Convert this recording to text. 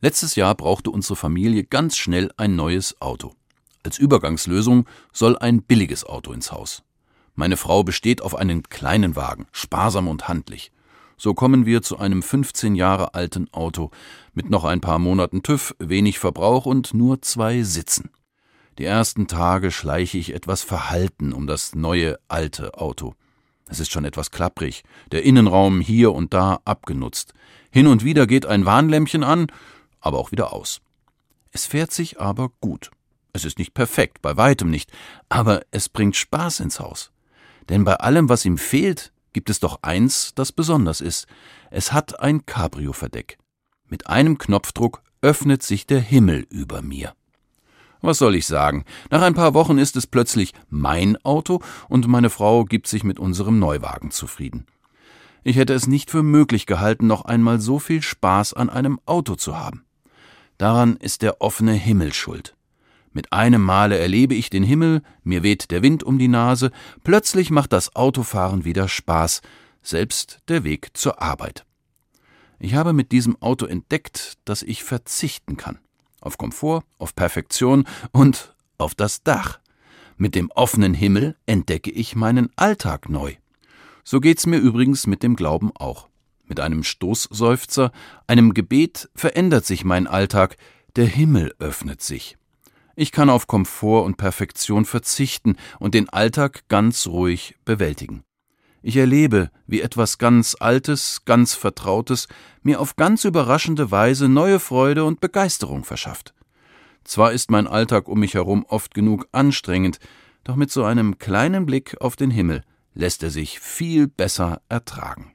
Letztes Jahr brauchte unsere Familie ganz schnell ein neues Auto. Als Übergangslösung soll ein billiges Auto ins Haus. Meine Frau besteht auf einen kleinen Wagen, sparsam und handlich. So kommen wir zu einem 15 Jahre alten Auto mit noch ein paar Monaten TÜV, wenig Verbrauch und nur zwei Sitzen. Die ersten Tage schleiche ich etwas verhalten um das neue alte Auto. Es ist schon etwas klapprig, der Innenraum hier und da abgenutzt. Hin und wieder geht ein Warnlämpchen an, aber auch wieder aus. Es fährt sich aber gut. Es ist nicht perfekt, bei weitem nicht, aber es bringt Spaß ins Haus. Denn bei allem, was ihm fehlt, gibt es doch eins, das besonders ist. Es hat ein Cabrio-Verdeck. Mit einem Knopfdruck öffnet sich der Himmel über mir. Was soll ich sagen? Nach ein paar Wochen ist es plötzlich mein Auto und meine Frau gibt sich mit unserem Neuwagen zufrieden. Ich hätte es nicht für möglich gehalten, noch einmal so viel Spaß an einem Auto zu haben. Daran ist der offene Himmel schuld. Mit einem Male erlebe ich den Himmel, mir weht der Wind um die Nase, plötzlich macht das Autofahren wieder Spaß, selbst der Weg zur Arbeit. Ich habe mit diesem Auto entdeckt, dass ich verzichten kann. Auf Komfort, auf Perfektion und auf das Dach. Mit dem offenen Himmel entdecke ich meinen Alltag neu. So geht's mir übrigens mit dem Glauben auch. Mit einem Stoßseufzer, einem Gebet verändert sich mein Alltag, der Himmel öffnet sich. Ich kann auf Komfort und Perfektion verzichten und den Alltag ganz ruhig bewältigen. Ich erlebe, wie etwas ganz Altes, ganz Vertrautes mir auf ganz überraschende Weise neue Freude und Begeisterung verschafft. Zwar ist mein Alltag um mich herum oft genug anstrengend, doch mit so einem kleinen Blick auf den Himmel lässt er sich viel besser ertragen.